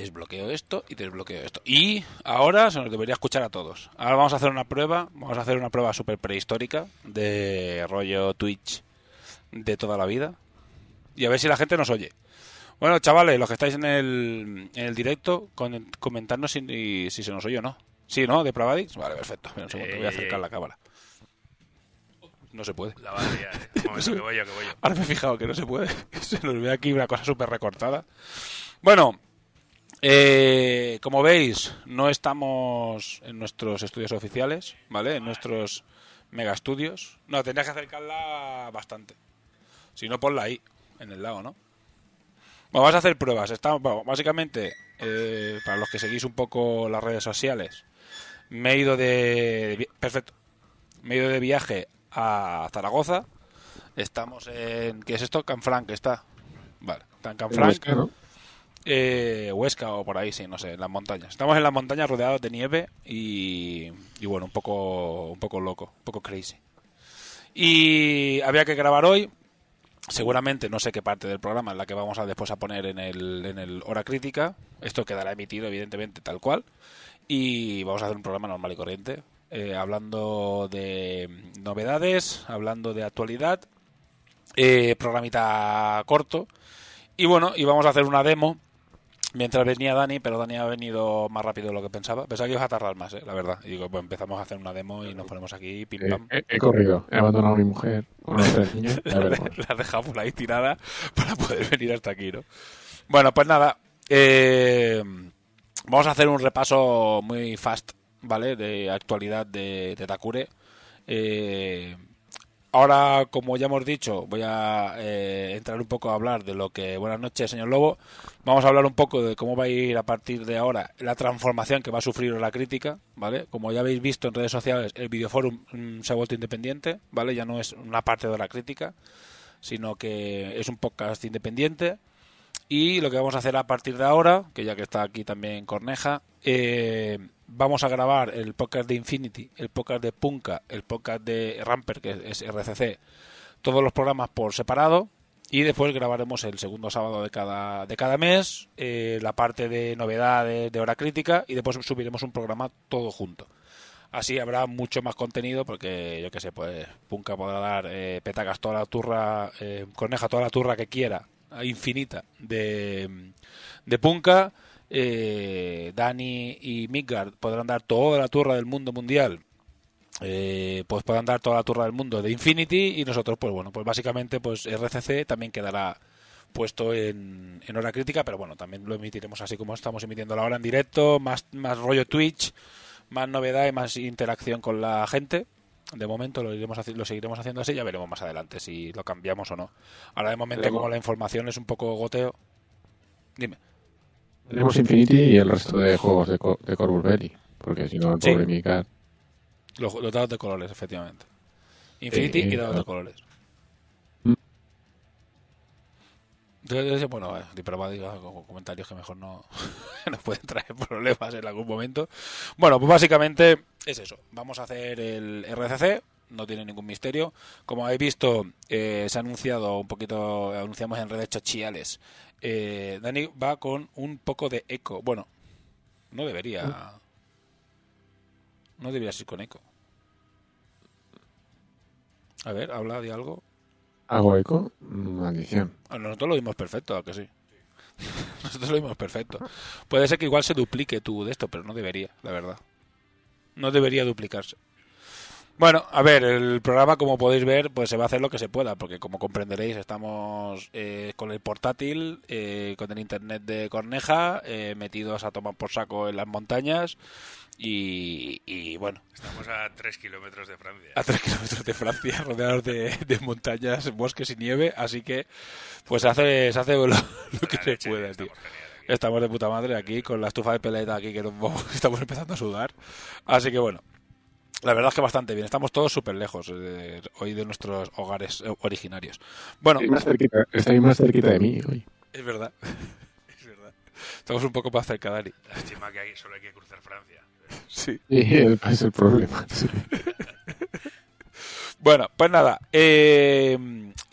Desbloqueo esto y desbloqueo esto. Y ahora se nos debería escuchar a todos. Ahora vamos a hacer una prueba, vamos a hacer una prueba súper prehistórica de rollo Twitch de toda la vida. Y a ver si la gente nos oye. Bueno, chavales, los que estáis en el, en el directo, con, comentadnos si, si se nos oye o no. Sí, ¿no? ¿De Pravadix? Vale, perfecto. Un segundo, voy a acercar la cámara. No se puede. La batería, eh. Un momento, que voy yo, que voy yo. Ahora me he fijado que no se puede. Se nos ve aquí una cosa súper recortada. Bueno, eh, como veis, no estamos en nuestros estudios oficiales, ¿vale? En nuestros mega estudios. No, tendrías que acercarla bastante. Si no, ponla ahí, en el lado, ¿no? Bueno, vamos a hacer pruebas. Estamos, bueno, básicamente, eh, para los que seguís un poco las redes sociales, me he ido de, perfecto. Me he ido de viaje a Zaragoza. Estamos en ¿qué es esto? Canfranc está. Vale, está en Canfranc. Eh, Huesca o por ahí, sí, no sé, en las montañas. Estamos en las montañas rodeados de nieve y, y bueno, un poco, un poco loco, un poco crazy. Y había que grabar hoy. Seguramente no sé qué parte del programa es la que vamos a después a poner en el, en el hora crítica. Esto quedará emitido, evidentemente, tal cual. Y vamos a hacer un programa normal y corriente. eh, hablando de novedades, hablando de actualidad. eh, programita corto. Y bueno, y vamos a hacer una demo mientras venía Dani, pero Dani ha venido más rápido de lo que pensaba. Pensaba que ibas a tardar más, eh, la verdad. Y digo, pues empezamos a hacer una demo y nos ponemos aquí, pim Eh, pam. he, he corrido, he abandonado a mi mujer con los tres niños. La has dejado por ahí tirada para poder venir hasta aquí, ¿no? Bueno, pues nada. eh, vamos a hacer un repaso muy fast, ¿vale? De actualidad de, de Takure. Eh, ahora, como ya hemos dicho, voy a eh, entrar un poco a hablar de lo que... Buenas noches, señor Lobo. Vamos a hablar un poco de cómo va a ir a partir de ahora la transformación que va a sufrir la crítica, ¿vale? Como ya habéis visto en redes sociales, el Videoforum mm, se ha vuelto independiente, ¿vale? Ya no es una parte de la crítica, sino que es un podcast independiente. Y lo que vamos a hacer a partir de ahora, que ya que está aquí también Corneja, eh, vamos a grabar el podcast de Infinity, el podcast de Punka, el podcast de Ramper, que es RCC, todos los programas por separado. Y después grabaremos el segundo sábado de cada, de cada mes, eh, la parte de novedades, de hora crítica, y después subiremos un programa todo junto. Así habrá mucho más contenido porque, yo qué sé, pues Punka podrá dar eh, petacas toda la turra, eh, Corneja toda la turra que quiera, infinita, de, de Punka. Eh, Dani y Midgard podrán dar toda la turra del mundo mundial. Eh, pues podrán dar toda la turra del mundo de Infinity y nosotros, pues bueno, pues básicamente pues RCC también quedará puesto en, en hora crítica, pero bueno, también lo emitiremos así como estamos emitiendo la hora en directo, más, más rollo Twitch, más novedad y más interacción con la gente. De momento lo iremos lo seguiremos haciendo así, ya veremos más adelante si lo cambiamos o no. Ahora de momento, como la información es un poco goteo. Dime. Tenemos Infinity y el resto de juegos de, Co- de Belli. Porque si no, el Sí. pobre Mika. Los, los dados de colores, efectivamente. Infinity Sí, y dados de colores. Mm. Entonces, bueno, como comentarios que mejor no nos pueden traer problemas en algún momento. Bueno, pues básicamente es eso. Vamos a hacer el RCC, no tiene ningún misterio. Como habéis visto, eh, se ha anunciado un poquito, anunciamos en redes sociales. Eh, Dani va con un poco de eco. Bueno, no debería. No debería ir con eco. A ver, habla de algo. ¿Hago eco? Maldición. Ah, Nosotros lo vimos perfecto, ¿a que sí? Nosotros lo vimos perfecto. Puede ser que igual se duplique tú de esto, pero no debería, la verdad. No debería duplicarse. Bueno, a ver, el programa, como podéis ver, pues se va a hacer lo que se pueda, porque como comprenderéis, estamos eh, con el portátil, eh, con el internet de Corneja, eh, metidos a tomar por saco en las montañas y, y, bueno, Estamos a 3 kilómetros de Francia. a tres kilómetros de Francia, rodeados de, de montañas, bosques y nieve, así que pues se hace, se hace lo, lo que se puede, tío. estamos de puta madre aquí con la estufa de peleta aquí que nos estamos empezando a sudar. Así que bueno, la verdad es que bastante bien. Estamos todos súper lejos eh, hoy de nuestros hogares eh, originarios. Bueno, Estáis más cerquita, estáis más cerquita de mí hoy. es verdad. Es verdad. Estamos un poco más cerca, Dani. Lástima que hay- solo hay que cruzar Francia. Sí. Sí, es el problema. sí. Bueno, pues nada. eh,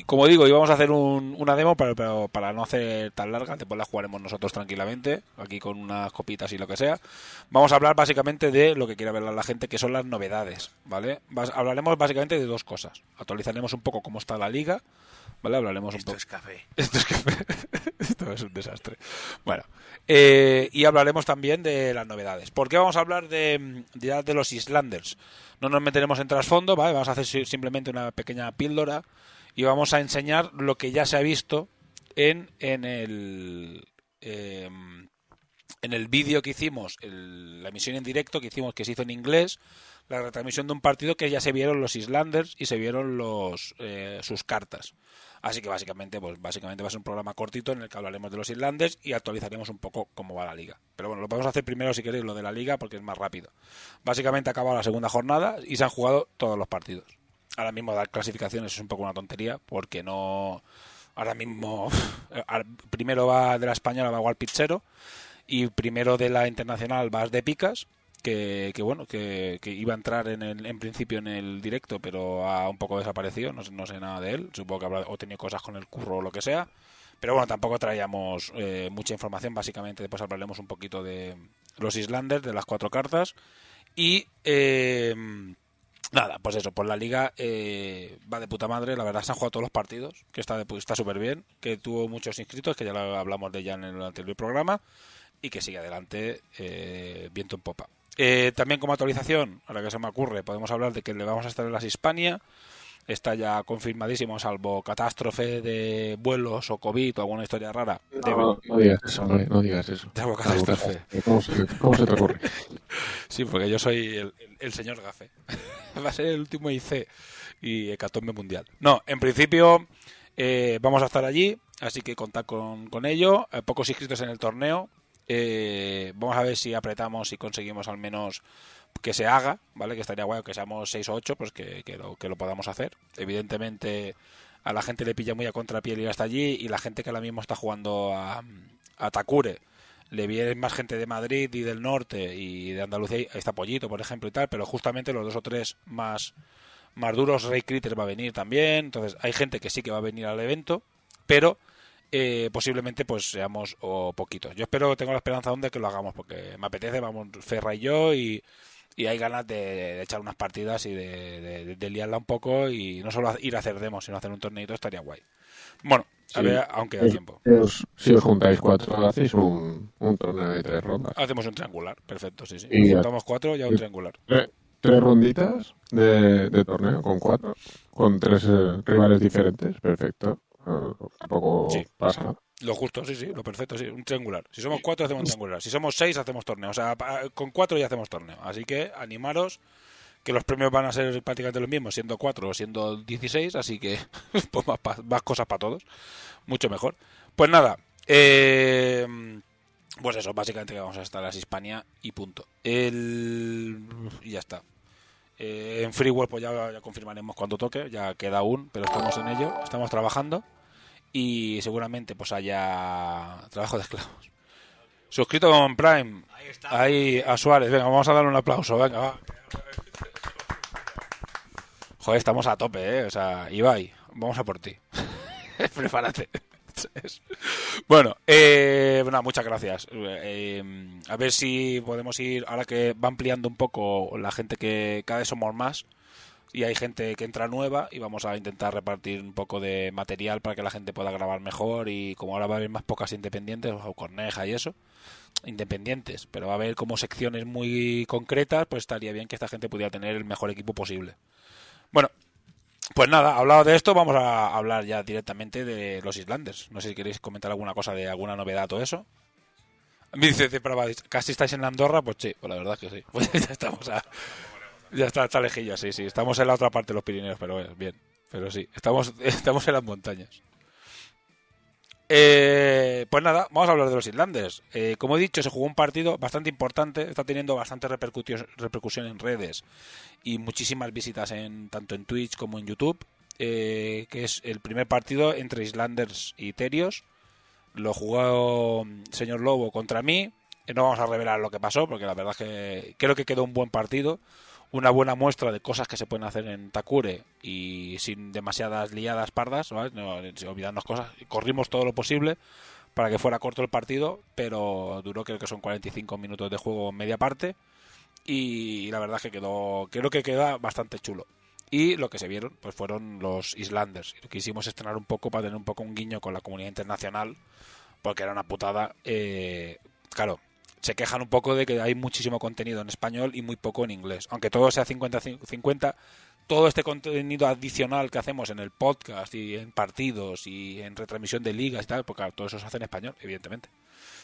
como digo, íbamos a hacer un- una demo, pero, pero para no hacer tan larga, después la jugaremos nosotros tranquilamente, aquí con unas copitas y lo que sea. Vamos a hablar básicamente de lo que quiere ver la gente, que son las novedades, ¿vale? Vas- hablaremos básicamente de dos cosas. Actualizaremos un poco cómo está la liga, ¿vale? Hablaremos un Esto poco... es café. Esto es café. Esto es un desastre. Bueno, eh, y hablaremos también de las novedades. ¿Por qué vamos a hablar de, ya de los Islanders? No nos meteremos en trasfondo, ¿vale? Vamos a hacer si- simplemente una pequeña píldora y vamos a enseñar lo que ya se ha visto en, en el... eh, en el vídeo que hicimos, la emisión en directo que hicimos, que se hizo en inglés, la retransmisión de un partido que ya se vieron los Islanders y se vieron los eh, sus cartas. Así que básicamente, pues básicamente va a ser un programa cortito en el que hablaremos de los Islanders y actualizaremos un poco cómo va la liga. Pero bueno, lo podemos hacer primero si queréis lo de la liga porque es más rápido. Básicamente ha acabado la segunda jornada y se han jugado todos los partidos. Ahora mismo dar clasificaciones es un poco una tontería porque no ahora mismo primero va de la española va igual Pizzero y primero de la internacional vas de Picas que, que bueno que, iba a entrar en, el, en principio en el directo pero ha un poco desaparecido no, sé- no sé nada de él supongo que habrá o tenido cosas con el curro o lo que sea pero bueno tampoco traíamos eh, mucha información básicamente después hablaremos un poquito de los Islanders de las cuatro cartas y eh, Nada, pues eso, pues la liga eh, va de puta madre, la verdad se han jugado todos los partidos, que está está súper bien, que tuvo muchos inscritos, que ya lo hablamos de ya en el anterior programa, y que sigue adelante eh, viento en popa. Eh, también como actualización, ahora que se me ocurre, podemos hablar de que le vamos a estar en las Hispania, está ya confirmadísimo, salvo catástrofe de vuelos o COVID o alguna historia rara. de- No, no digas eso, no digas eso. Salvo catástrofe. ¿Cómo se, cómo se te ocurre? Sí, porque yo soy el, el- el señor Gafe. Va a ser el último IC y hecatombe mundial. No, en principio eh, vamos a estar allí, así que contad con, con ello. Eh, pocos inscritos en el torneo. Eh, vamos a ver si apretamos y conseguimos al menos que se haga, ¿vale? Que estaría guay que seamos 6 o 8, pues que, que lo, que lo podamos hacer. Evidentemente a la gente le pilla muy a contrapiel ir hasta allí y la gente que ahora mismo está jugando a, a Takure le viene más gente de Madrid y del norte y de Andalucía, ahí está Pollito, por ejemplo, y tal, pero justamente los dos o tres más, más duros, Ray Critter va a venir también, entonces hay gente que sí que va a venir al evento, pero eh, posiblemente pues seamos o poquitos. Yo espero, tengo la esperanza aún de que lo hagamos, porque me apetece, vamos, Ferra y yo, y, y hay ganas de, de echar unas partidas y de, de- de liarla un poco, y no solo ir a hacer demos, sino hacer un torneito, estaría guay. Bueno, a ver, aunque da tiempo. os- si os juntáis cuatro, hacéis un, un torneo de tres rondas. Hacemos un triangular, perfecto, sí, sí. Y. Juntamos cuatro, ya un triangular. Tres, tres ronditas de, torneo con cuatro, con tres eh, rivales diferentes, perfecto. Eh, tampoco Sí. pasa nada. Lo justo, sí, sí, lo perfecto, sí, un triangular. Si somos cuatro, hacemos un triangular. Si somos seis, hacemos torneo. O sea, con cuatro ya hacemos torneo. Así que animaros, que los premios van a ser prácticamente los mismos, siendo 4 o siendo 16, así que pues más, más cosas para todos, mucho mejor. Pues nada, eh, pues eso, básicamente que vamos a estar las Hispania y punto. El, y ya está. Eh, en Freeware pues ya, ya confirmaremos cuando toque, ya queda aún, pero estamos en ello, estamos trabajando y seguramente pues haya trabajo de esclavos. Suscrito con Prime, Ahí está. ahí a Suárez, venga, vamos a darle un aplauso, venga, va. Joder, estamos a tope, ¿eh? O sea, Ibai, vamos a por ti. Prepárate. Bueno, eh, bueno, muchas gracias. Eh, a ver si podemos ir, ahora que va ampliando un poco la gente que cada vez somos más y hay gente que entra nueva y vamos a intentar repartir un poco de material para que la gente pueda grabar mejor y como ahora va a haber más pocas independientes o Corneja y eso, independientes, pero va a haber como secciones muy concretas, pues estaría bien que esta gente pudiera tener el mejor equipo posible. Bueno, pues nada, hablado de esto, vamos a hablar ya directamente de los Islanders. No sé si queréis comentar alguna cosa de alguna novedad o eso. Me dice, casi estáis en Andorra, pues sí, pues la verdad es que sí. Pues ya estamos a... Ya está, está lejillo, sí, sí. Estamos en la otra parte de los Pirineos, pero bien. Pero sí, estamos, estamos en las montañas. Eh, pues nada, vamos a hablar de los Islanders. Eh, como he dicho, se jugó un partido bastante importante, está teniendo bastante repercusión, repercusión en redes y muchísimas visitas en tanto en Twitch como en YouTube, eh, que es el primer partido entre Islanders y Terios. Lo jugó mm, señor Lobo contra mí. Eh, No vamos a revelar lo que pasó, porque la verdad es que creo que quedó un buen partido. Una buena muestra de cosas que se pueden hacer en Takure y sin demasiadas liadas pardas, ¿vale? olvidarnos cosas. Corrimos todo lo posible para que fuera corto el partido, pero duró creo que son 45 minutos de juego media parte y la verdad es que quedó creo que queda bastante chulo y lo que se vieron pues fueron los Islanders quisimos estrenar un poco para tener un poco un guiño con la comunidad internacional porque era una putada eh, claro se quejan un poco de que hay muchísimo contenido en español y muy poco en inglés aunque todo sea 50-50 todo este contenido adicional que hacemos en el podcast y en partidos y en retransmisión de ligas y tal, porque claro, todo eso se hace en español, evidentemente.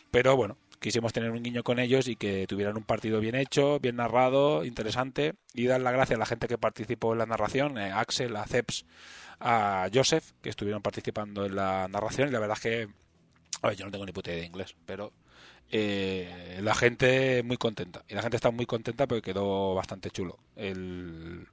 Pero bueno, quisimos tener un guiño con ellos y que tuvieran un partido bien hecho, bien narrado, interesante, y dar las gracias a la gente que participó en la narración, eh, Axel, a Ceps, a Joseph, que estuvieron participando en la narración, y la verdad es que, yo no tengo ni puta idea de inglés, pero eh, la gente muy contenta, y la gente está muy contenta porque quedó bastante chulo. El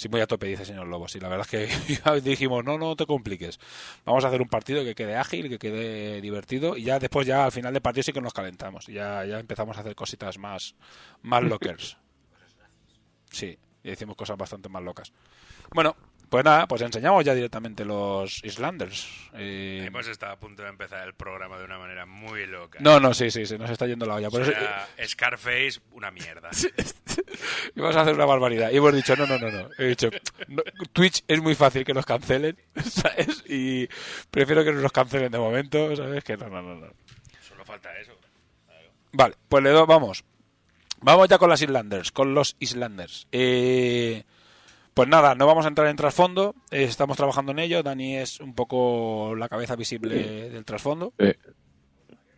Sí, muy a tope, dice el señor Lobos. Y la verdad es que dijimos, no, no te compliques. Vamos a hacer un partido que quede ágil, que quede divertido. Y ya después, ya al final del partido sí que nos calentamos. Ya, ya empezamos a hacer cositas más, más lockers. Sí, y decimos cosas bastante más locas. Bueno, pues nada, pues enseñamos ya directamente los Islanders. Eh, Hemos estado a punto de empezar el programa de una manera muy loca. No, no, sí, sí, se nos está yendo la olla. Por O eso, sea, Scarface, una mierda. Íbamos a hacer una barbaridad. Y hemos dicho, no, no, no, no. He dicho, no, Twitch es muy fácil que nos cancelen, ¿sabes? Y prefiero que no nos cancelen de momento, ¿sabes? Que no, no, no. no. Solo falta eso. Vale, pues le doy, vamos. Vamos ya con las Islanders, con los Islanders. Eh, pues nada, no vamos a entrar en trasfondo. eh, estamos trabajando en ello. Dani es un poco la cabeza visible del trasfondo. Eh,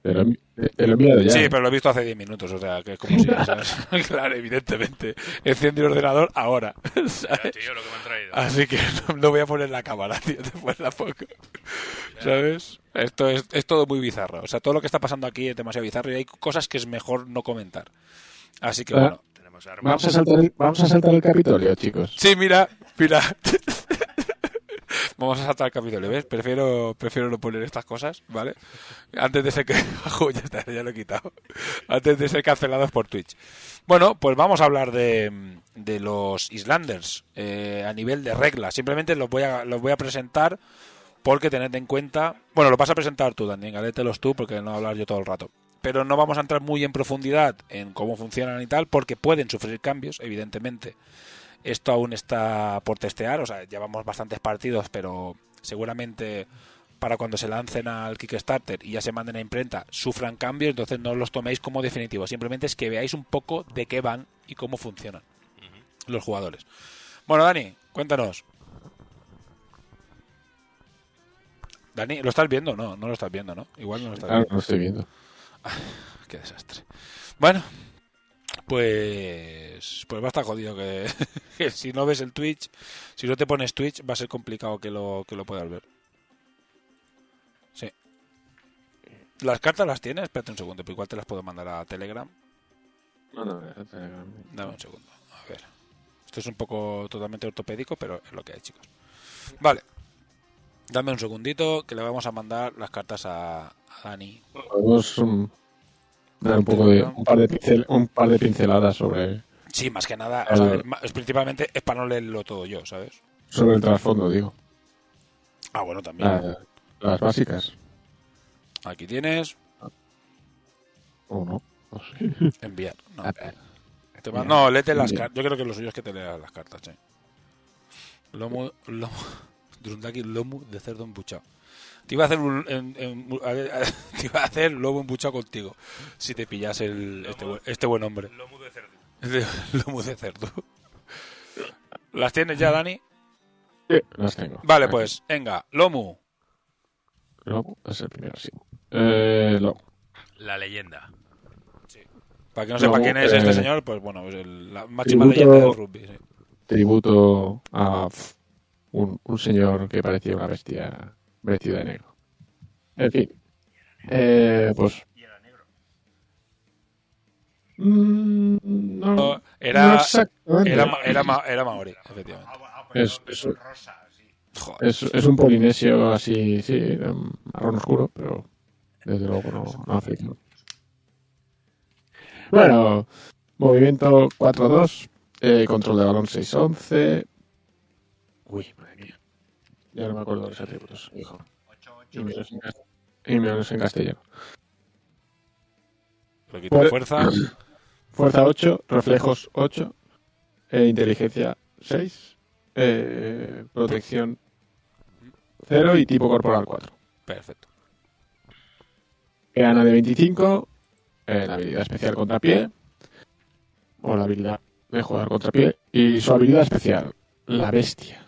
te, lo, te lo he enviado ya. Sí, pero lo he visto hace 10 minutos, o sea, que es como si, ¿sabes? claro, evidentemente. Enciende el ordenador ahora, Ya, ¿sabes? tío, lo que me han traído. Así que no, no voy a poner la cámara, tío, después la pongo. ¿Sabes? Esto es, es todo muy bizarro. O sea, todo lo que está pasando aquí es demasiado bizarro y hay cosas que es mejor no comentar. Así que Ah. bueno. Vamos a saltar el, vamos a saltar el Capitolio, chicos. Sí, mira, mira. Vamos a saltar el capítulo, ¿ves? Prefiero, prefiero no poner estas cosas, ¿vale? Antes de ser que... Ya está, ya lo he quitado. Antes de ser cancelados por Twitch. Bueno, pues vamos a hablar de, de los Islanders eh, a nivel de reglas. Simplemente los voy a, los voy a presentar porque tened en cuenta... Bueno, lo vas a presentar tú, Dani, galételos tú porque no voy a hablar yo todo el rato. Pero no vamos a entrar muy en profundidad en cómo funcionan y tal, porque pueden sufrir cambios, evidentemente. Esto aún está por testear, o sea, llevamos bastantes partidos, pero seguramente para cuando se lancen al Kickstarter y ya se manden a imprenta sufran cambios, entonces no los toméis como definitivos. Simplemente es que veáis un poco de qué van y cómo funcionan los jugadores. Bueno, Dani, cuéntanos. Dani, ¿lo estás viendo? No, no lo estás viendo, ¿no? Igual no lo estás Ah, viendo. no estoy viendo. Qué desastre. Bueno, pues pues va a estar jodido que, que si no ves el Twitch, si no te pones Twitch va a ser complicado que lo que lo puedas ver. Sí. Las cartas las tienes, espérate un segundo, pero igual te las puedo mandar a Telegram. No, no, eh, Telegram. Dame un segundo. A ver. Esto es un poco totalmente ortopédico, pero es lo que hay, chicos. Vale. Dame un segundito que le vamos a mandar las cartas a, a Dani. Podemos um, dar un poco de un par de, pincel- un par de pinceladas sobre, Sí, más que nada, o sea, Eh. ma- es principalmente es para no leerlo todo yo, ¿sabes? sobre el trasfondo, digo. Ah, bueno, también. La- las básicas. Aquí tienes O no. No sé. enviar. No. Te va- no léete las cartas. Yo creo que lo suyo es que te leas las cartas, sí. Lomo, lomo, Drundaki, lomo de cerdo embuchado. Te iba a hacer un, en- en- a ver, te iba a hacer lobo embuchado contigo si te pillas el, este, buen- este buen hombre. Lomo de cerdo. Lomo de cerdo. ¿Las tienes ya, Dani? Sí, las tengo. Vale, Aquí. pues, venga, Lomu. Lobo es el primero, sí. Eh, Lobo. La leyenda. Para que no sepa Lomu, quién es este eh, señor, pues bueno, es el- la máxima tributo- leyenda del rugby. sí. tributo a un, un señor que parecía una bestia vestida de negro. En fin. Eh, pues. Mm, no, No, no Era, exactamente. era, era, ma- era maori, efectivamente. Es, es, Joder. es, es un polinesio así, sí, de marrón oscuro, pero desde luego no, no africano. Bueno, movimiento 4-2, eh, control de balón 6-11. Uy, madre mía. Ya no me acuerdo de los atributos, hijo. Y menos en, cas- y menos en castellano. Le quito fuerza. Fuerza 8, reflejos 8, eh, inteligencia 6, eh, protección 0 y tipo corporal 4. Perfecto. Gana de 25, eh, la habilidad especial contrapié, o la habilidad de jugar contrapié, y su habilidad especial, la bestia.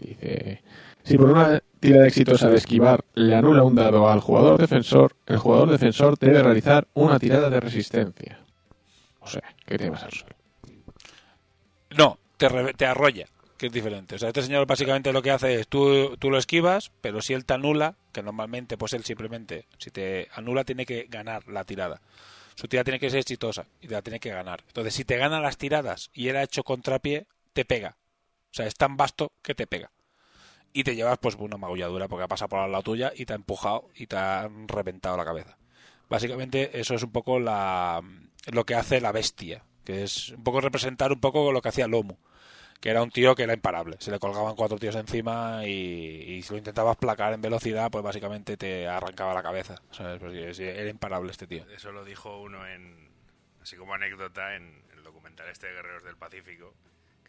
Dice, si por una tirada exitosa de esquivar le anula un dado al jugador defensor, el jugador defensor debe realizar una tirada de resistencia. O sea, que te vas. No, te, re- te arrolla, que es diferente. O sea, este señor básicamente lo que hace es tú, tú lo esquivas, pero si él te anula, que normalmente pues él simplemente, si te anula tiene que ganar la tirada. Su tirada tiene que ser exitosa y te la tiene que ganar. Entonces, si te gana las tiradas y él ha hecho contrapié, te pega. O sea, es tan vasto que te pega. Y te llevas pues una magulladura porque ha pasado por lado tuya y te ha empujado y te ha reventado la cabeza. Básicamente eso es un poco la, lo que hace la bestia, que es un poco representar un poco lo que hacía Lomu, que era un tío que era imparable. Se le colgaban cuatro tíos encima y, si lo intentabas placar en velocidad, pues básicamente te arrancaba la cabeza. ¿sabes? Era imparable este tío. Eso lo dijo uno en. Así como anécdota en el documental este de Guerreros del Pacífico.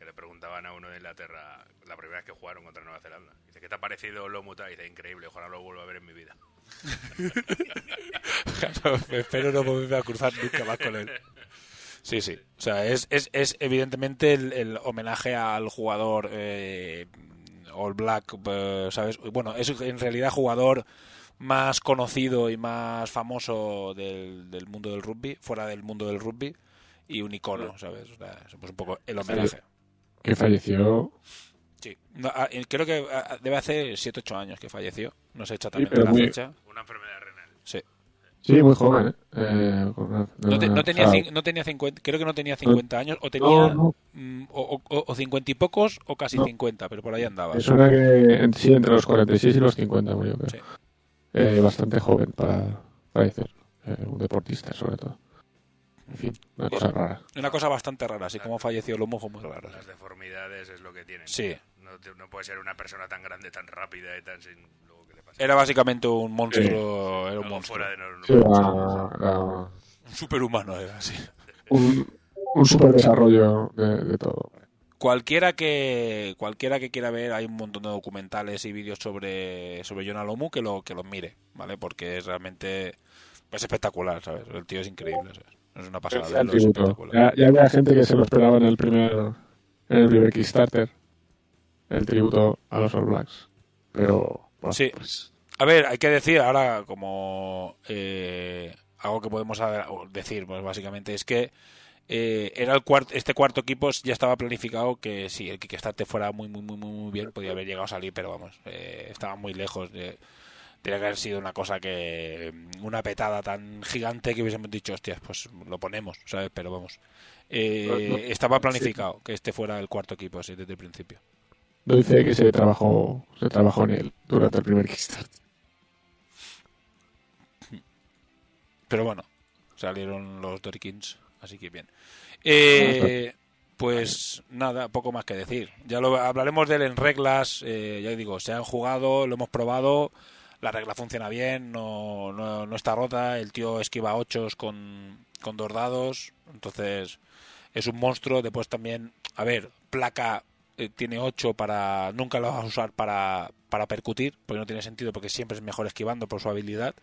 Que le preguntaban a uno de Inglaterra la primera vez que jugaron contra Nueva Zelanda. Dice, ¿qué te ha parecido Lomuta? Dice, increíble, ojalá lo vuelva a ver en mi vida. Espero no volverme a cruzar nunca más con él. Sí, sí. O sea, es, es, es evidentemente el, el homenaje al jugador eh, All Black, eh, ¿sabes? Bueno, es en realidad jugador más conocido y más famoso del, del mundo del rugby, fuera del mundo del rugby, y un icono, ¿sabes? O sea, es pues un poco el homenaje. Que falleció. Sí. No, ah, eh, creo que ah, debe hacer 7-8 años que falleció. No sé exactamente pero la muy- fecha. Una enfermedad renal. Sí. Sí, muy joven, ¿eh? Eh, con una- No, te- no una- tenía, o sea, cin- no tenía 50, creo que no tenía 50 años, o tenía no, no, mm, o, o- o 50 y pocos, o casi No. 50, pero por ahí andaba. me suena que en- sí, entre los 46 y los 50 murió, creo. Sí. Eh, bastante joven para fallecer. Eh, un deportista, sobre todo. En fin, una cosa rara. Una cosa bastante rara, así como falleció Lomo fue muy rara. Las deformidades es lo que tienen. Sí. No, no puede ser una persona tan grande, tan rápida y tan sin luego que le pasa. Era básicamente un monstruo, era un monstruo. fuera de normal. Sí, la- la- Un superhumano era así. un, un super desarrollo de, de todo. Cualquiera que cualquiera que quiera ver, hay un montón de documentales y vídeos sobre sobre Jonah Lomu que lo que los mire, ¿vale? Porque es realmente es espectacular, ¿sabes? El tío es increíble, ¿sabes? Es una pasada verlo, es espectacular. Ya, ya había gente que se lo esperaba en el primer en el primer Kickstarter. El tributo a los All Blacks. Pero. bueno, Sí. pues, A ver, hay que decir ahora como eh, algo que podemos decir, pues básicamente es que eh, era el cuarto, este cuarto equipo ya estaba planificado que si el Kickstarter fuera muy, muy, muy, muy bien, podía haber llegado a salir, pero vamos, eh, estaba muy lejos de... Tenía que haber sido una cosa que. Una petada tan gigante que hubiésemos dicho, hostias, pues lo ponemos, ¿sabes? Pero vamos. Eh, No, no, estaba planificado que este fuera el cuarto equipo, así desde el principio. No dice que se trabajó, se trabajó en él durante el primer Kickstarter. Pero bueno, salieron los Dorikins, así que bien. Eh, pues nada, poco más que decir. Ya lo hablaremos de él en reglas. eh, ya digo, se han jugado, lo hemos probado. La regla funciona bien, no, no, está rota. El tío esquiva ochos con, con dos dados. Entonces es un monstruo. Después también, a ver, placa eh, tiene ocho para. Nunca lo vas a usar para, para percutir, porque no tiene sentido, porque siempre es mejor esquivando por su habilidad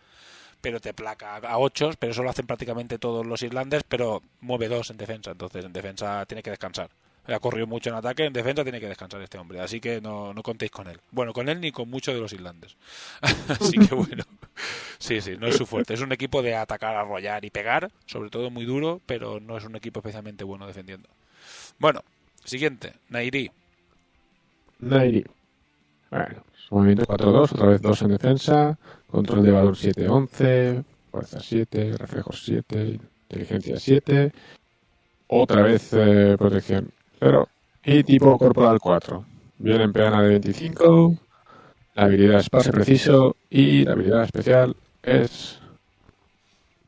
pero te placa a 8, pero eso lo hacen prácticamente todos los irlandes, pero mueve 2 en defensa, entonces en defensa tiene que descansar. Ha corrido mucho en ataque, en defensa tiene que descansar este hombre, así que no, no contéis con él. Bueno, con él ni con muchos de los irlandes. así que bueno, sí, sí, no es su fuerte. Es un equipo de atacar, arrollar y pegar, sobre todo muy duro, pero no es un equipo especialmente bueno defendiendo. Bueno, siguiente, Nairi. Nairi. Bueno, su movimiento 4-2, otra vez 2 en defensa, control de valor 7-11, fuerza 7, reflejos 7, inteligencia 7, otra vez eh, protección 0 y tipo corporal 4. Viene en peana de 25, la habilidad es pase preciso y la habilidad especial es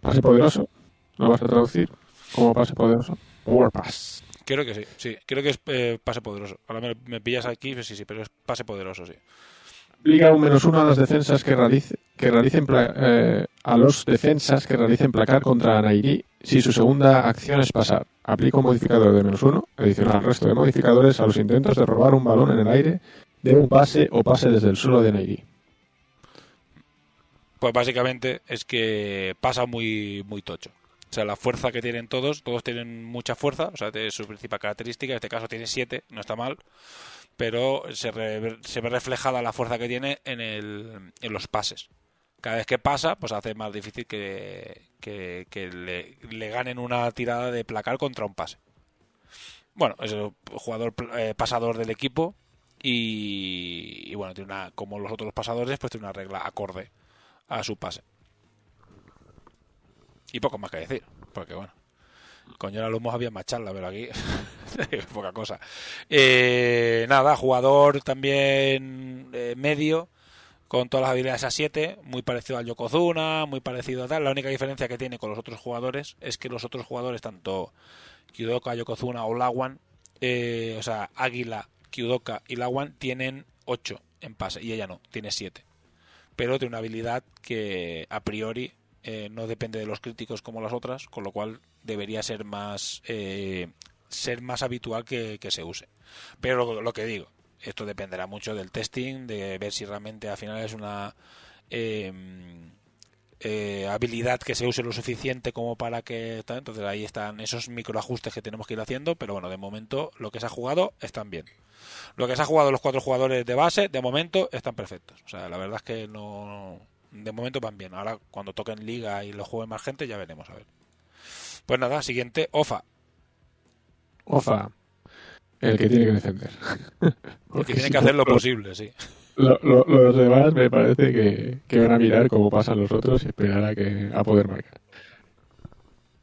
pase poderoso. ¿Lo vas a traducir como pase poderoso? Power Pass. Creo que sí, sí, creo que es eh, pase poderoso. Ahora me, me pillas aquí, pues sí, sí, pero es pase poderoso, sí. Aplica un menos uno a las defensas que, realice, que realicen eh, a los defensas que realicen placar contra Nairi si su segunda acción es pasar. Aplica un modificador de menos uno, adicional al resto de modificadores a los intentos de robar un balón en el aire de un pase o pase desde el suelo de Nairi. Pues básicamente es que pasa muy, muy tocho. O sea, la fuerza que tienen todos, todos tienen mucha fuerza, o sea, es su principal característica, en este caso tiene 7, no está mal, pero se, se ve reflejada la fuerza que tiene en, el, en los pases. Cada vez que pasa, pues hace más difícil que, que, le, ganen una tirada de placar contra un pase. Bueno, es el jugador eh, pasador del equipo y, y bueno, tiene una, como los otros pasadores, pues tiene una regla acorde a su pase. Y poco más que decir, porque bueno, con Yara Lumos había más charla, pero aquí poca cosa. Eh, nada, jugador también eh, medio, con todas las habilidades a 7, muy parecido al Yokozuna, muy parecido a tal. La única diferencia que tiene con los otros jugadores es que los otros jugadores, tanto Kyudoka, Yokozuna o Lawan, eh, o sea, Águila, Kyudoka y Lawan, tienen 8 en pase, y ella no, tiene 7 pero tiene una habilidad que a priori eh, no depende de los críticos como las otras, con lo cual debería ser más eh, ser más habitual que, que se use. Pero lo, lo que digo, esto dependerá mucho del testing, de ver si realmente al final es una eh, eh, habilidad que se use lo suficiente como para que entonces ahí están esos microajustes que tenemos que ir haciendo, pero bueno, de momento lo que se ha jugado están bien. Lo que se ha jugado los cuatro jugadores de base, de momento, están perfectos. O sea, la verdad es que no. De momento van bien. Ahora, cuando toquen liga y lo juegue más gente, ya veremos a ver. Pues nada, siguiente, OFA. Ofa, el que tiene que defender. El Porque que tiene que hacer lo posible, sí. lo- lo- los demás me parece que, que van a mirar cómo pasan los otros y esperar a, que, a poder marcar.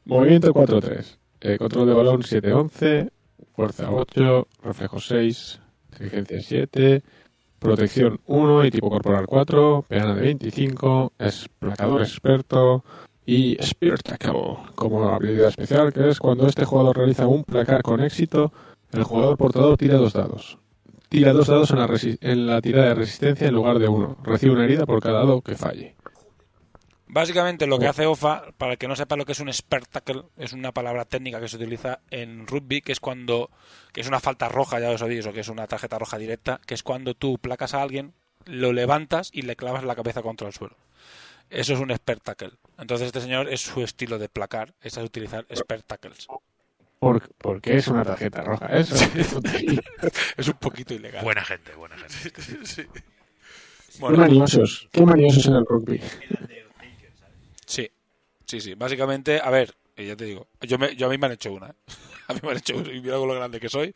Movimiento 4-3. Eh, control de balón 7-11. Fuerza 8. Reflejo 6. Inteligencia 7. Protección 1 y tipo corporal 4. Peana de 25. Es placador experto. Y Spear Tackle como habilidad especial, que es cuando este jugador realiza un placar con éxito, el jugador portador tira dos dados. Tira dos dados en la, en la tirada de resistencia en lugar de uno. Recibe una herida por cada dado que falle. Básicamente lo que Oh. hace OFA, para el que no sepa lo que es un spectacle, es una palabra técnica que se utiliza en rugby, que es cuando, que es una falta roja, ya os sabéis, o que es una tarjeta roja directa, que es cuando tú placas a alguien, lo levantas y le clavas la cabeza contra el suelo. Eso es un spectacle. Entonces este señor es su estilo de placar, es utilizar spectacles. ¿Por, por qué es una tarjeta roja? Eso es tontería. Es un poquito ilegal. Buena gente, buena gente. Qué Bueno, maniosos. Qué maniosos en el rugby. Sí, sí, sí. Básicamente, a ver, Y ya te digo, yo, me, yo a mí me han hecho una. ¿eh? A mí me han hecho una. Y mira con lo grande que soy.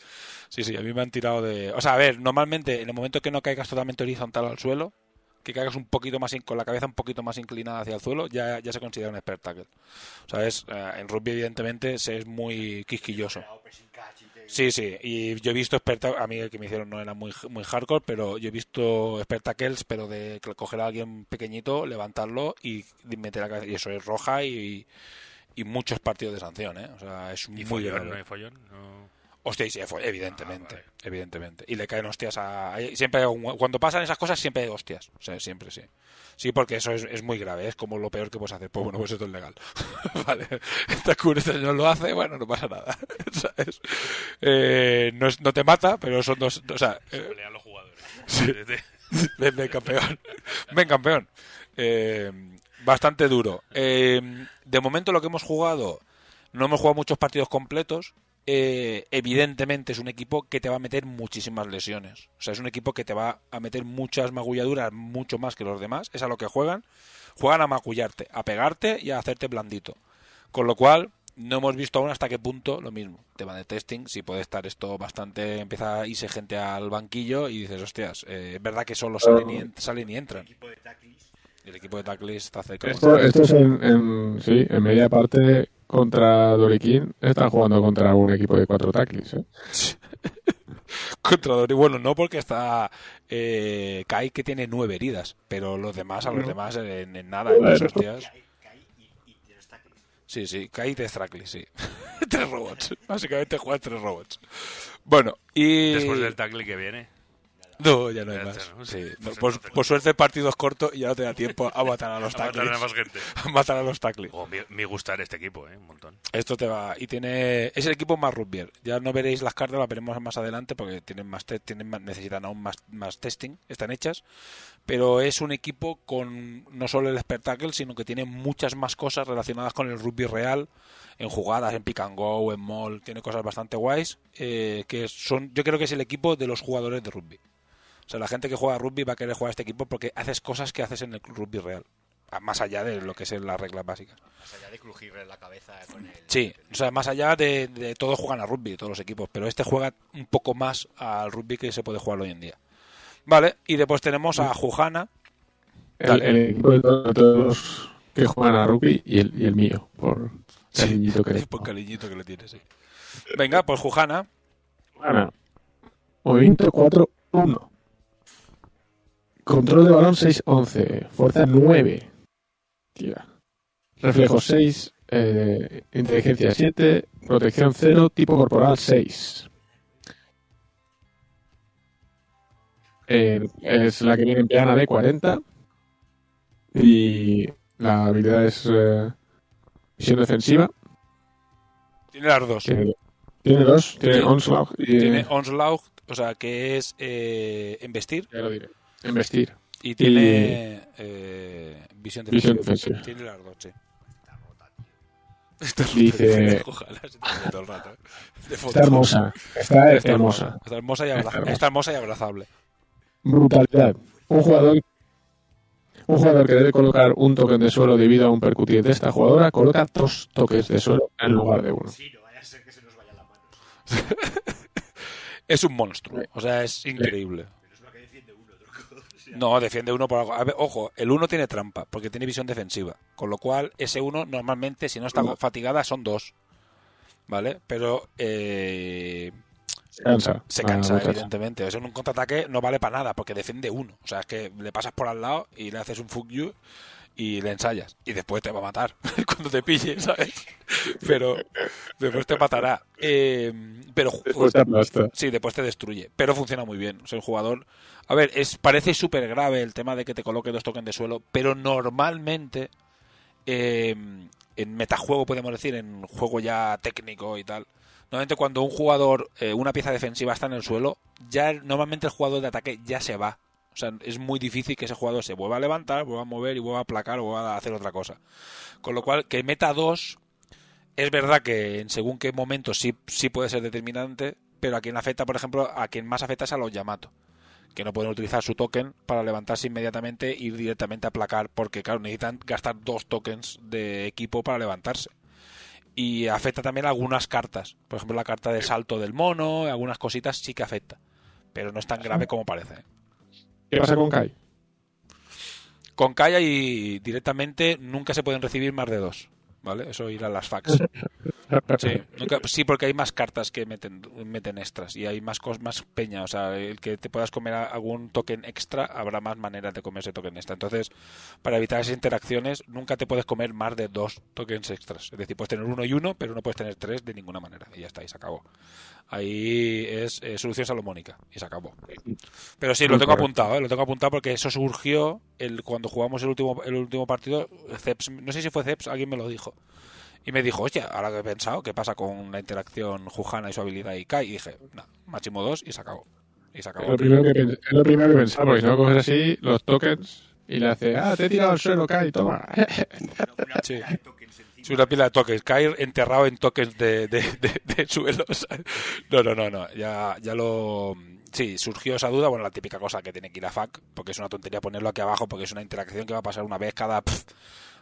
Sí, sí, a mí me han tirado de. O sea, a ver, normalmente en el momento que no caigas totalmente horizontal al suelo, que caigas un poquito más con la cabeza un poquito más inclinada hacia el suelo, ya, ya se considera un espectáculo. O sea, es, eh, en rugby, evidentemente, se es muy quisquilloso. Sí, sí, y yo he visto espectáculos, a mí el que me hicieron no era muy, muy hardcore, pero yo he visto espectáculos, pero de coger a alguien pequeñito, levantarlo y meter la cabeza, y eso es roja y, y muchos partidos de sanción, ¿eh? O sea, es ¿Y muy follón? grave. ¿No hay follón? No. Hostia, y sí, fue, evidentemente, Ah, vale. evidentemente. Y le caen hostias a... Siempre, cuando pasan esas cosas, siempre hay hostias. O sea, siempre, sí. Sí, porque eso es, es muy grave, es como lo peor que puedes hacer. Pues bueno, pues esto es legal. vale, esta curiosidad no lo hace, bueno, no pasa nada. ¿Sabes? Eh, no, es- no te mata, pero son dos... O sea, eh, Pelean los jugadores. Sí. Desde- Ven, ven, campeón. Ven, campeón. Eh, bastante duro. Eh, de momento lo que hemos jugado, no hemos jugado muchos partidos completos. Eh, evidentemente es un equipo que te va a meter muchísimas lesiones. O sea, es un equipo que te va a meter muchas magulladuras, mucho más que los demás. Es a lo que juegan. Juegan a magullarte, a pegarte y a hacerte blandito. Con lo cual, no hemos visto aún hasta qué punto lo mismo. Tema de testing, si puede estar esto bastante. Empieza a irse gente al banquillo y dices, hostias, eh, es verdad que solo salen y, en- salen y entran. El equipo de tackles está cerca. Esto, esto es en, en- sí, en media parte contra Doriquín. Están jugando contra un equipo de cuatro tackles. ¿eh? Contra Dori. Bueno, no porque está eh, Kai que tiene nueve heridas, pero los demás, a los demás en, en nada, en hostias. Sí, sí, Kai y tres tackles, sí. tres robots. Básicamente juegan tres robots. Bueno, y... Después del tackle que viene. No, ya no hay Ya más. está, ¿no? Sí, Pues por, suerte el partido es corto y ya no te da tiempo a matar a los A matar a tackles. A matar a los tackles. Oh, gustar este equipo, ¿eh? Un montón. Esto te va. Y tiene. Es el equipo más rugby. Ya no veréis las cartas, las veremos más adelante porque tienen más, te- tienen más- necesitan aún más, más testing, están hechas. Pero es un equipo con no solo el espectáculo, sino que tiene muchas más cosas relacionadas con el rugby real, en jugadas, en pick and go, en mall, tiene cosas bastante guays. eh, que son, yo creo que es el equipo de los jugadores de rugby. O sea, la gente que juega rugby va a querer jugar a este equipo porque haces cosas que haces en el rugby real. a- Más allá de lo que es las reglas básicas. Más allá de crujirle la cabeza con el... Sí, o sea, más allá de, de todos juegan a rugby, todos los equipos, pero este juega un poco más al rugby que se puede jugar hoy en día. Vale, y después tenemos a Jujana. El, equipo de to- de todos los que juegan a rugby y el, y el mío, por cariñito que le Por cariñito que le tiene, sí. Venga, pues Jujana. Bueno, movimiento 4-1. Control de balón 6-11. Fuerza 9. Tía. Reflejo 6. eh, inteligencia 7. Protección 0. Tipo corporal 6. Eh, es la que viene en piana de 40. Y la habilidad es eh, visión defensiva. Tiene las dos. Tiene, tiene dos. Tiene onslaught y Tiene Onslaught, o sea, que es eh, embestir. ya lo diré. Investir. Y tiene eh, visión Visión defensiva. Tiene las dos, sí. Dice- Ojalá se te todo el rato. ¿eh? Está hermosa. Está Está hermosa. Está hermosa y, Está abraza- hermosa. está hermosa y abrazable. Brutalidad. Un jugador. Un jugador que debe colocar un token de suelo debido a un percutir de esta jugadora coloca dos toques de suelo en lugar de uno. Sí, no vaya a ser que se nos vayan las manos. Es un monstruo. O sea, es increíble es una que defiende uno, truco. O sea, No, defiende uno por algo. A ver, ojo, el uno tiene trampa, porque tiene visión defensiva. Con lo cual, ese uno normalmente, si no está fatigada, son dos. ¿Vale? Pero eh, Se cansa. se Ah, cansa, evidentemente. O sea, en un contraataque no vale para nada, porque defiende uno. O sea, es que le pasas por al lado y le haces un fuck you y le ensayas. Y después te va a matar cuando te pille, ¿sabes? Pero después te matará. Eh, pero Después te. Sí, después te destruye, pero funciona muy bien. O sea, el jugador. A ver, es parece súper grave el tema de que te coloque dos tokens de suelo, pero normalmente eh, en metajuego, podemos decir, en juego ya técnico y tal. Normalmente cuando un jugador, eh, una pieza defensiva está en el suelo, ya normalmente el jugador de ataque ya se va. O sea, es muy difícil que ese jugador se vuelva a levantar, vuelva a mover y vuelva a aplacar o vuelva a hacer otra cosa. Con lo cual, que meta dos, es verdad que en según qué momento sí, sí puede ser determinante, pero a quien afecta, por ejemplo, a quien más afecta es a los Yamato, que no pueden utilizar su token para levantarse inmediatamente e ir directamente a aplacar, porque claro, necesitan gastar dos tokens de equipo para levantarse. y afecta también a algunas cartas. Por ejemplo, la carta de salto del mono, algunas cositas sí que afecta. Pero no es tan grave como parece. ¿Qué pasa con Kai? Con Kaya y directamente nunca se pueden recibir más de dos. ¿Vale? Eso irá a las fax. Sí, nunca- sí, porque hay más cartas que meten, meten extras y hay más cos, más peña. O sea, el que te puedas comer algún token extra, habrá más maneras de comer ese token extra. Entonces, para evitar esas interacciones, nunca te puedes comer más de dos tokens extras. Es decir, puedes tener uno y uno, pero no puedes tener tres de ninguna manera. Y ya está, y se acabó. Ahí es eh, solución salomónica y se acabó. Pero sí, lo tengo apuntado, ¿eh? lo tengo apuntado porque eso surgió el, cuando jugamos el último, el último partido. Ceps, no sé si fue Ceps, alguien me lo dijo. Y me dijo, oye, ahora que he pensado, ¿qué pasa con la interacción Jujana y su habilidad y Kai? Y dije, no, máximo dos y se acabó. Y se Es acabó. lo primero que, es lo primero que pensaba, porque si no coges así los tokens y le hace, ah, te he tirado al suelo, Kai, toma. Sí. Es una pila de tokens. Kai enterrado en tokens de, suelos. No, no, no, no. Ya, ya lo. Sí, surgió esa duda. Bueno, la típica cosa que tiene que ir a FAC, porque es una tontería ponerlo aquí abajo, porque es una interacción que va a pasar una vez cada.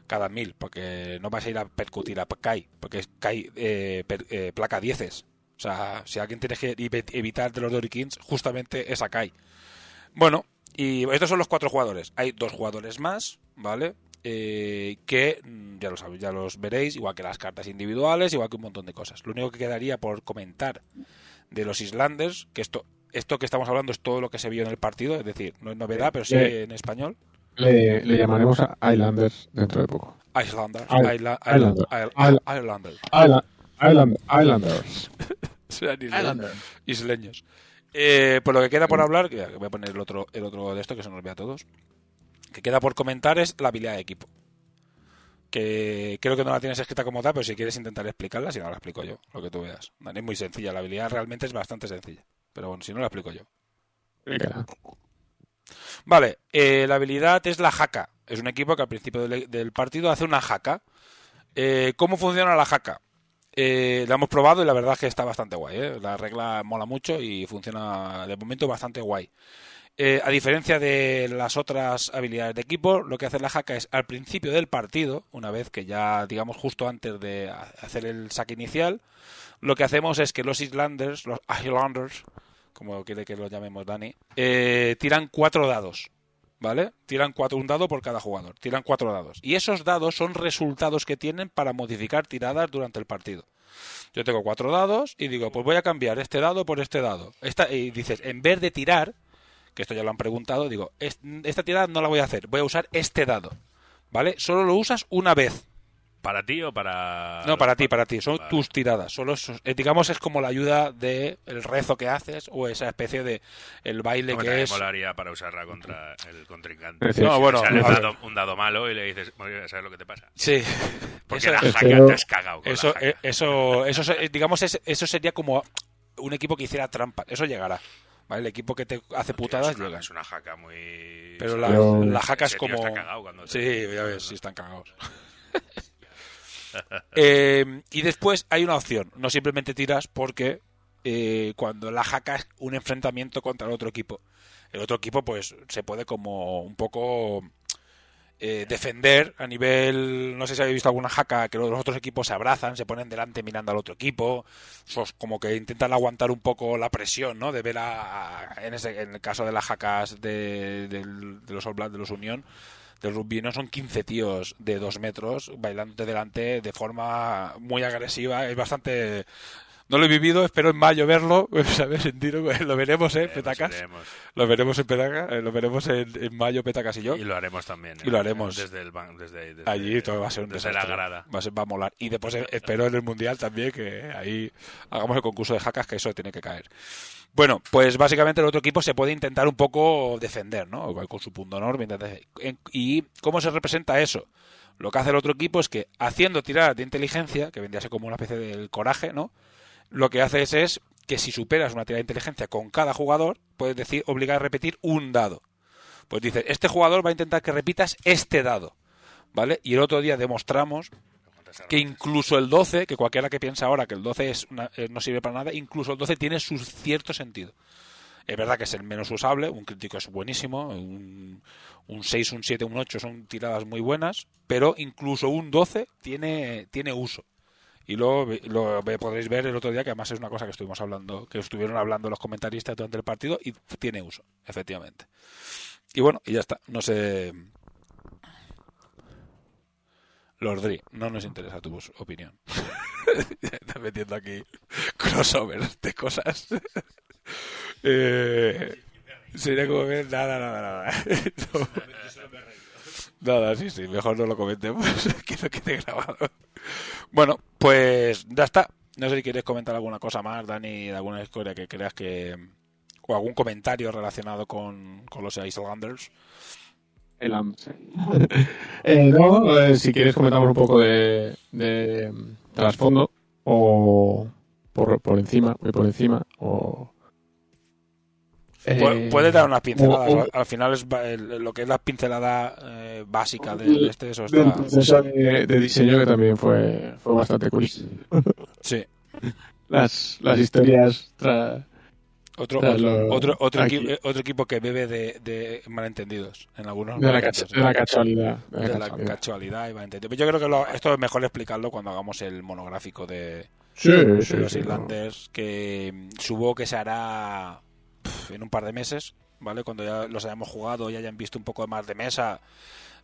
cada mil, porque no vas a ir a percutir a Kai, porque es Kai eh, per- eh, placa 10. O sea, si alguien tiene que evi- evitar de los Dorikins, justamente es a Kai. Bueno, y estos son los cuatro jugadores. Hay dos jugadores más, ¿vale? Eh, que mm, ya, lo sab- ya los veréis, igual que las cartas individuales, igual que un montón de cosas. Lo único que quedaría por comentar de los Islanders, que esto, esto que estamos hablando es todo lo que se vio en el partido, es decir, no es novedad, pero sí Eh, en español. Le, le llamaremos a Islanders dentro de poco. Islanders, Isl- Isla- Islander. Isla- Isl- Isl- Islanders. Isla- Island, Islanders. Serán isleños. Eh, por lo que queda por hablar, que voy a poner el otro, el otro de esto que se nos ve a todos, que queda por comentar es la habilidad de equipo. Que creo que no la tienes escrita como tal, pero si quieres intentar explicarla, si no la explico yo, lo que tú veas. Es muy sencilla, la habilidad realmente es bastante sencilla. Pero bueno, si no la explico yo. Vale, eh, la habilidad es la jaca. Es un equipo que al principio del, del partido hace una jaca. Eh, ¿Cómo funciona la jaca? Eh, la hemos probado y la verdad es que está bastante guay. ¿eh? La regla mola mucho y funciona de momento bastante guay. Eh, a diferencia de las otras habilidades de equipo, lo que hace la jaca es al principio del partido, una vez que ya, digamos, justo antes de ha- hacer el saque inicial, lo que hacemos es que los Islanders, los Islanders, como quiere que lo llamemos Dani, eh, tiran cuatro dados. ¿Vale? Tiran cuatro, un dado por cada jugador. Tiran cuatro dados. Y esos dados son resultados que tienen para modificar tiradas durante el partido. Yo tengo cuatro dados y digo, pues voy a cambiar este dado por este dado. Esta, y dices, en vez de tirar, que esto ya lo han preguntado, digo, "Es- esta tirada no la voy a hacer, voy a usar este dado. ¿Vale? Solo lo usas una vez. ¿Para ti o para.? No, para ti, para ti. Son Vale. tus tiradas. Solo eso- eh, digamos, es como la ayuda de el rezo que haces o esa especie de el baile Hombre, que también es. molaría para usarla contra el contrincante. No, bueno, sale un dado, un dado malo y le dices, "Oye, ¿sabes lo que te pasa? Sí. Porque Eso- la jaca Pero- te has cagado. Con Eso, la jaca. eh, eso, eso, se- digamos, es- eso sería como un equipo que hiciera trampa. Eso llegará. ¿Vale? El equipo que te hace putadas es una, llega. es una jaca muy. Pero la, Pero- la jaca es como. está cagado cuando te- Sí, ya ves, sí están cagados. Eh, y después hay una opción. No simplemente tiras porque eh, cuando la jaca es un enfrentamiento contra el otro equipo. El otro equipo, pues, se puede como un poco eh, defender a nivel. No sé si habéis visto alguna jaca que los otros equipos se abrazan, se ponen delante mirando al otro equipo. Sos como que intentan aguantar un poco la presión, ¿no? De ver a. en, ese, en el caso de las jacas de, los All de los Unión del rugby no son 15 tíos de 2 metros bailando delante de forma muy agresiva. Es bastante. No lo he vivido, espero en mayo verlo, ¿sabes? En tiro, lo veremos, ¿eh? Petacas. Lo veremos en Petacas, eh, lo veremos en, en mayo, Petacas y yo. Y lo haremos también. Y lo eh, haremos. Desde el ban- desde, desde- Allí todo va a ser un desde desastre. la grada. Va a, ser- va a molar. Y después eh, espero en el Mundial también que ahí hagamos el concurso de jacas, que eso tiene que caer. Bueno, pues básicamente el otro equipo se puede intentar un poco defender, ¿no? Con su punto honor. mientras- en- ¿Y cómo se representa eso? Lo que hace el otro equipo es que haciendo tiradas de inteligencia, que vendría a ser como una especie del coraje, ¿no? Lo que haces es que si superas una tirada de inteligencia con cada jugador, puedes decir obligar a repetir un dado. Pues dices, este jugador va a intentar que repitas este dado. ¿Vale? Y el otro día demostramos que incluso el 12, que cualquiera que piensa ahora que el 12 es una- eh, no sirve para nada, incluso el 12 tiene su cierto sentido. Es verdad que es el menos usable, un crítico es buenísimo, un, un 6, un 7, un 8 son tiradas muy buenas, pero incluso un 12 tiene, tiene uso. Y lo ve- podréis ver el otro día, que además es una cosa que estuvimos hablando, que estuvieron hablando los comentaristas durante el partido y tiene uso, efectivamente. Y bueno, y ya está. No sé. Lordri, no nos interesa tu opinión. Estás metiendo aquí crossovers de cosas. eh, sería como ver nada, nada, nada. Nada, sí, sí, mejor no lo comentemos, que no quede grabado. Bueno, pues ya está. No sé si quieres comentar alguna cosa más, Dani, de alguna historia que creas que... o algún comentario relacionado con, con los Islanders. El AM, sí. Eh, no, eh, si quieres comentamos un poco de, de mm, trasfondo o por, por encima, muy por encima o... Pu- eh, Puedes dar unas pinceladas. o- o- al- Al final es lo que es la pincelada eh, básica de este, eso del está... proceso de, de diseño que también fue, fue bastante curioso. Sí. Las, las historias tra- Otro, Tras otro, lo- otro, otro, equi- eh, otro equipo que bebe de, de malentendidos en algunos de, la de la casualidad. De la de la casualidad. y malentendidos. Yo creo que lo- esto es mejor explicarlo cuando hagamos el monográfico de, Sí, de sí, los sí, Islanders, que mm, supongo que se hará en un par de meses, ¿vale? Cuando ya los hayamos jugado y hayan visto un poco más de mesa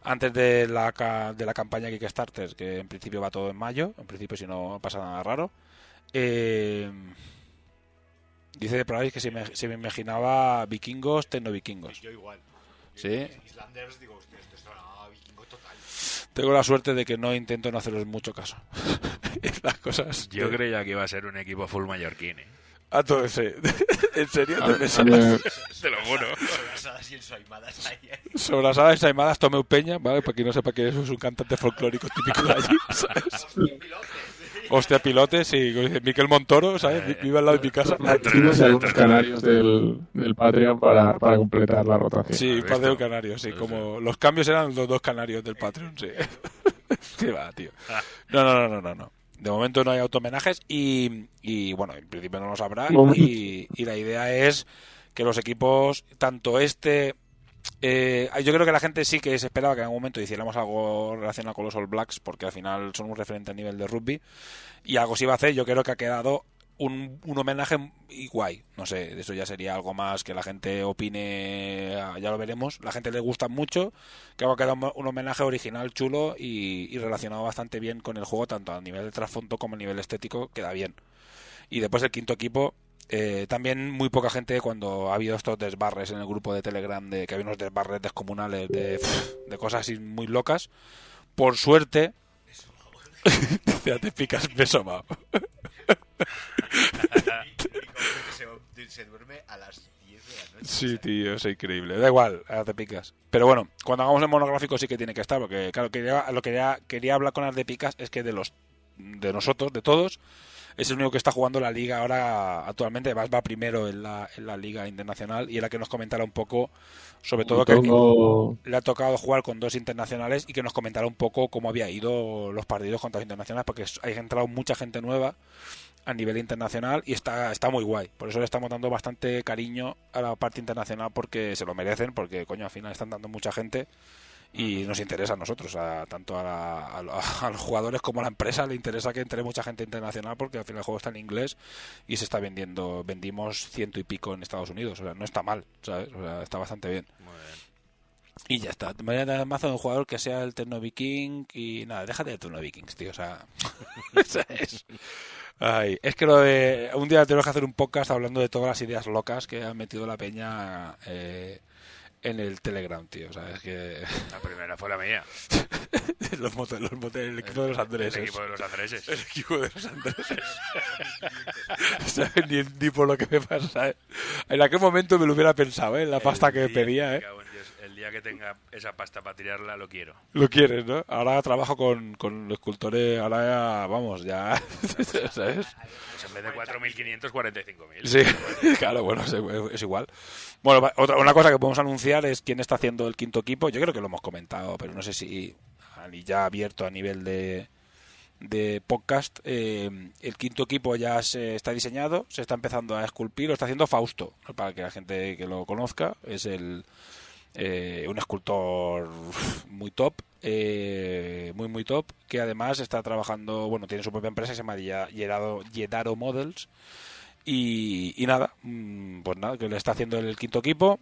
antes de la, de la campaña Kickstarter, que en principio va todo en mayo, en principio si no pasa nada raro. Eh, dice de que se me, se me imaginaba vikingos, tecno vikingos. Yo igual. Sí. Islanders, digo, esto es una vikingo total. Tengo la suerte de que no intento no haceros mucho caso. Las cosas. Yo creía que iba a ser un equipo full mallorquín, ¿eh? A todo ese. ¿En serio? A ¿Te ver, pensabas? Te lo juro. Abrazadas y ensaimadas ahí. ¿eh? Sobre las alas ensaimadas Tomeu Peña, ¿vale? Para quien no sepa que eso es un cantante folclórico típico de allí, ¿sabes? Hostia, pilotes y como dice Miquel Montoro, ¿sabes? Vive al lado de mi casa. Tienes algunos canarios del, del Patreon para, para completar la rotación. Sí, un ¿Has par de canarios, sí. Como los cambios eran los dos canarios del Patreon, sí. Qué va, tío. No, no, no, no, no, no. De momento no hay automenajes y, y bueno, en principio no los habrá. Y, y la idea es que los equipos, tanto este. eh, yo creo que la gente sí que se esperaba que en algún momento hiciéramos algo relacionado con los All Blacks, porque al final son un referente a nivel de rugby. Y algo se iba a hacer, yo creo que ha quedado un, un homenaje y guay. No sé, eso ya sería algo más que la gente opine, ah, ya lo veremos. La gente le gusta mucho, creo que ha quedado un homenaje original, chulo y, relacionado bastante bien con el juego, tanto a nivel de trasfondo como a nivel estético, queda bien. Y después el quinto equipo, eh, también muy poca gente cuando ha habido estos desbarres en el grupo de Telegram, de que había unos desbarres descomunales de, de cosas así muy locas. Por suerte, te picas se, se duerme a las 10 de la noche. Sí, tío, es increíble. Da igual, ahora te picas. Pero bueno, cuando hagamos el monográfico sí que tiene que estar, porque claro, quería, lo que quería, quería hablar con las de picas es que de los de nosotros, de todos, es el único que está jugando la liga ahora actualmente, además va primero en la, en la liga internacional y era que nos comentara un poco, sobre todo que Tengo- le ha tocado jugar con dos internacionales y que nos comentara un poco cómo había ido los partidos contra los internacionales, porque hay entrado mucha gente nueva a nivel internacional y está, está muy guay. Por eso le estamos dando bastante cariño a la parte internacional porque se lo merecen, porque coño, al final están dando mucha gente y nos interesa a nosotros, a, tanto a, la- a a los jugadores como a la empresa le interesa que entre mucha gente internacional porque al final el juego está en inglés y se está vendiendo, vendimos ciento y pico en Estados Unidos, o sea, no está mal, ¿sabes? O sea, está bastante bien. Muy bien. Y ya está. Me voy a mazo de un jugador que sea el Terno Viking y nada, déjate de Terno Vikings, tío. O sea, ¿sabes? Ay, es que lo de, un día tenemos que hacer un podcast hablando de todas las ideas locas que ha metido la peña eh, en el Telegram, tío. O sea, es que La primera fue la mía. los motes, los motes, el equipo de los Andreses. El equipo de los andreses. El equipo de los Andreses. Ni, ni por lo que me pasa, ¿sabes? En aquel momento me lo hubiera pensado, ¿eh? La pasta El que día- pedía, ¿eh? Día que tenga esa pasta para tirarla, lo quiero. Lo quieres, ¿no? Ahora trabajo con, con los escultores, ahora ya, vamos, ya, ¿sabes? Pues en vez de 4.500, 45.000. Sí, claro, bueno, es, es igual. Bueno, otra, una cosa que podemos anunciar es quién está haciendo el quinto equipo. Yo creo que lo hemos comentado, pero no sé si ya abierto a nivel de, de podcast. eh, el quinto equipo ya se está diseñado, se está empezando a esculpir, lo está haciendo Fausto, para que la gente que lo conozca. Es el eh, un escultor muy top. eh, muy muy top, que además está trabajando, bueno, tiene su propia empresa, se llama Yedaro Models. Y, y nada, mm, pues nada, que le está haciendo el quinto equipo.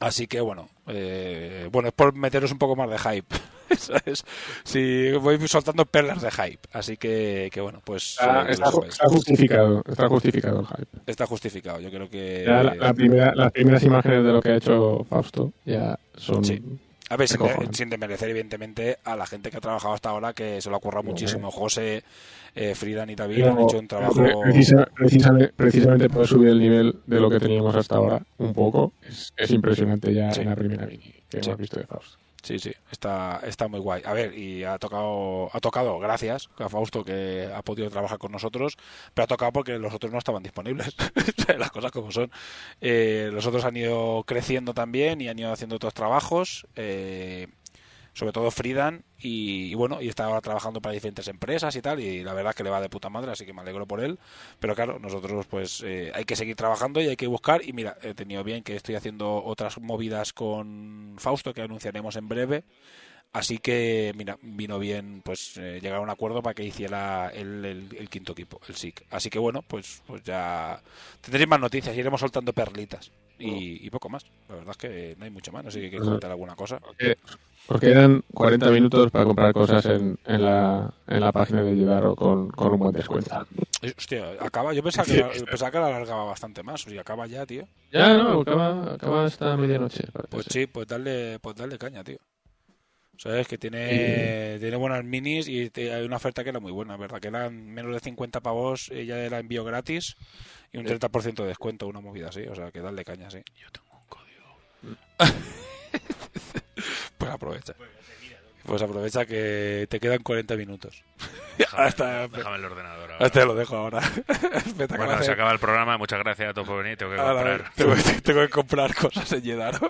Así que bueno, eh, bueno, es por meteros un poco más de hype. ¿sabes? Sí, voy soltando perlas de hype. Así que, que bueno, pues. Está, eh, está está justificado, está justificado el hype. Está justificado. Yo creo que. Ya la- la primera- las primeras imágenes de lo que ha hecho Fausto ya son. Sí. A ver, sin, de- sin desmerecer, evidentemente, a la gente que ha trabajado hasta ahora, que se lo ha currado muchísimo. José, eh, Frida y David han hecho un trabajo. pre- precisa- precisamente, precisamente por subir el nivel de lo que teníamos hasta ahora un poco, es, es impresionante ya Sí. en la primera mini que Sí. hemos visto de Fausto. Sí, sí, está, está muy guay. A ver, y ha tocado, ha tocado, gracias a Fausto que ha podido trabajar con nosotros, pero ha tocado porque los otros no estaban disponibles. Las cosas como son. Eh, los otros han ido creciendo también y han ido haciendo otros trabajos. eh, sobre todo Fridan y, y bueno y está ahora trabajando para diferentes empresas y tal y la verdad es que le va de puta madre así que me alegro por él. Pero claro nosotros pues eh, hay que seguir trabajando y hay que buscar. Y mira he tenido bien que estoy haciendo otras movidas con Fausto que anunciaremos en breve. Así que mira vino bien pues eh, llegar a un acuerdo para que hiciera el, el- el quinto equipo el SIC. Así que bueno pues pues ya tendréis más noticias iremos soltando perlitas y, y poco más. La verdad es que no hay mucho más no sé si queréis comentar alguna cosa. Porque, porque eran 40 minutos para comprar cosas en, en, la, en la página de Yedaro con, con un buen descuento. Hostia, acaba. Yo pensaba que, pensaba que la alargaba bastante más. Y acaba ya, tío. Ya, no, acaba, acaba esta medianoche. Pues sí, pues darle, pues darle caña, tío. Sabes que tiene, tiene buenas minis y te- hay una oferta que era muy buena, ¿verdad? Que eran menos de 50 pavos, ella era envío gratis y un 30% de descuento, una movida así. O sea, que darle caña, sí. Yo tengo un código. Pues aprovecha. Pues aprovecha que te quedan 40 minutos. Déjame, Hasta, déjame el ordenador ahora. hasta lo dejo ahora. Bueno, hacer- se acaba el programa. Muchas gracias a todos por venir. Tengo que Ahora, comprar. tengo, tengo que comprar cosas en Yedaro.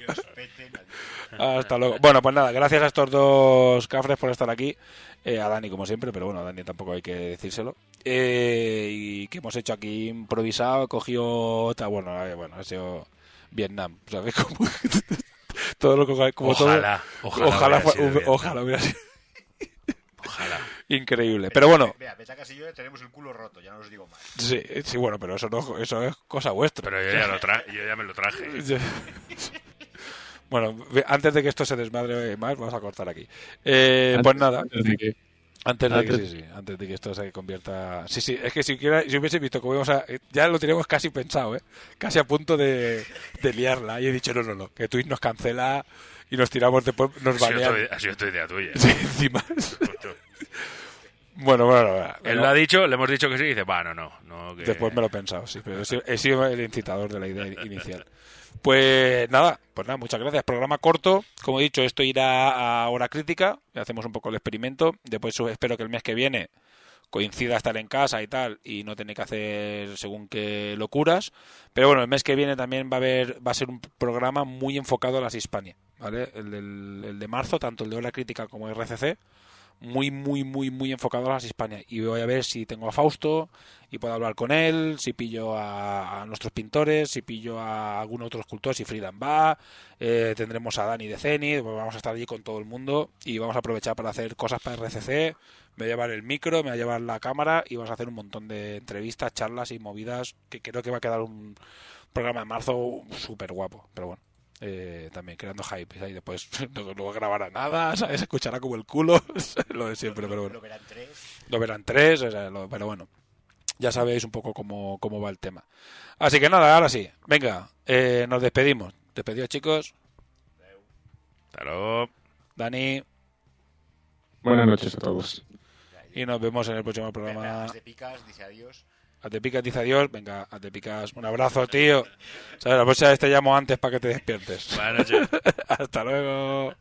Hasta luego. Bueno, pues nada, gracias a estos dos cafres por estar aquí. Eh, a Dani, como siempre, pero bueno, a Dani tampoco hay que decírselo. Eh, y que hemos hecho aquí improvisado, cogió otra, bueno, eh, bueno, ha sido Vietnam, ¿sabes? Como, todo lo que como Ojalá, todo, ojalá ojalá, sido Vietnam. ojalá hubiera sido Ojalá. increíble. Pero bueno, Mira, Petacas y yo tenemos el culo roto, ya no os digo más. sí, sí, bueno, pero eso no, eso es cosa vuestra. Pero yo ya, lo tra yo ya me lo traje. Bueno, antes de que esto se desmadre más, vamos a cortar aquí. Eh, pues nada, antes de que- Antes de, que, Antes- sí, sí, antes de que esto se convierta... Sí, sí, es que si, hubiera, si hubiese visto cómo íbamos a... Ya lo teníamos casi pensado, ¿eh? Casi a punto de, de liarla. Y he dicho, no, no, no, que Twitch nos cancela y nos tiramos después, nos Ha sido, banean. ha sido idea tuya. Sí, encima. bueno, bueno, bueno, Él lo ha dicho, le hemos dicho que sí y dice, va, no, no. no que... Después me lo he pensado, sí, pero he sido, he sido el incitador de la idea inicial. Pues nada, pues nada, muchas gracias. Programa corto, como he dicho, esto irá a hora crítica, hacemos un poco el experimento. Después espero que el mes que viene coincida estar en casa y tal, y no tener que hacer según qué locuras. Pero bueno, el mes que viene también va a haber, va a ser un programa muy enfocado a las Hispania, ¿vale? El, del- el de marzo, tanto el de hora crítica como el RCC muy, muy, muy, muy enfocado a las Hispania. Y voy a ver si tengo a Fausto y puedo hablar con él, si pillo a, nuestros pintores, si pillo a algún otro escultor, si Friedan va, eh, tendremos a Dani de Zenith, pues vamos a estar allí con todo el mundo y vamos a aprovechar para hacer cosas para RCC. Me voy a llevar el micro, me voy a llevar la cámara y vamos a hacer un montón de entrevistas, charlas y movidas que creo que va a quedar un programa de marzo súper guapo. Pero bueno, eh, también creando hype y después no, no grabará nada, ¿sabes? Se escuchará como el culo, lo de siempre, pero bueno. Lo verán tres. Lo verán tres, o sea, lo- pero bueno, ya sabéis un poco cómo, cómo va el tema. Así que nada, ahora sí, venga, eh, nos despedimos. Despedidos chicos, Hasta luego. Dani, Buenas noches a todos. y nos vemos en el próximo programa. As de picas, dice adiós. A te picas, dice adiós, venga, a te picas, un abrazo, tío. ¿Sabes? La próxima vez te llamo antes para que te despiertes. Buenas noches. Hasta luego.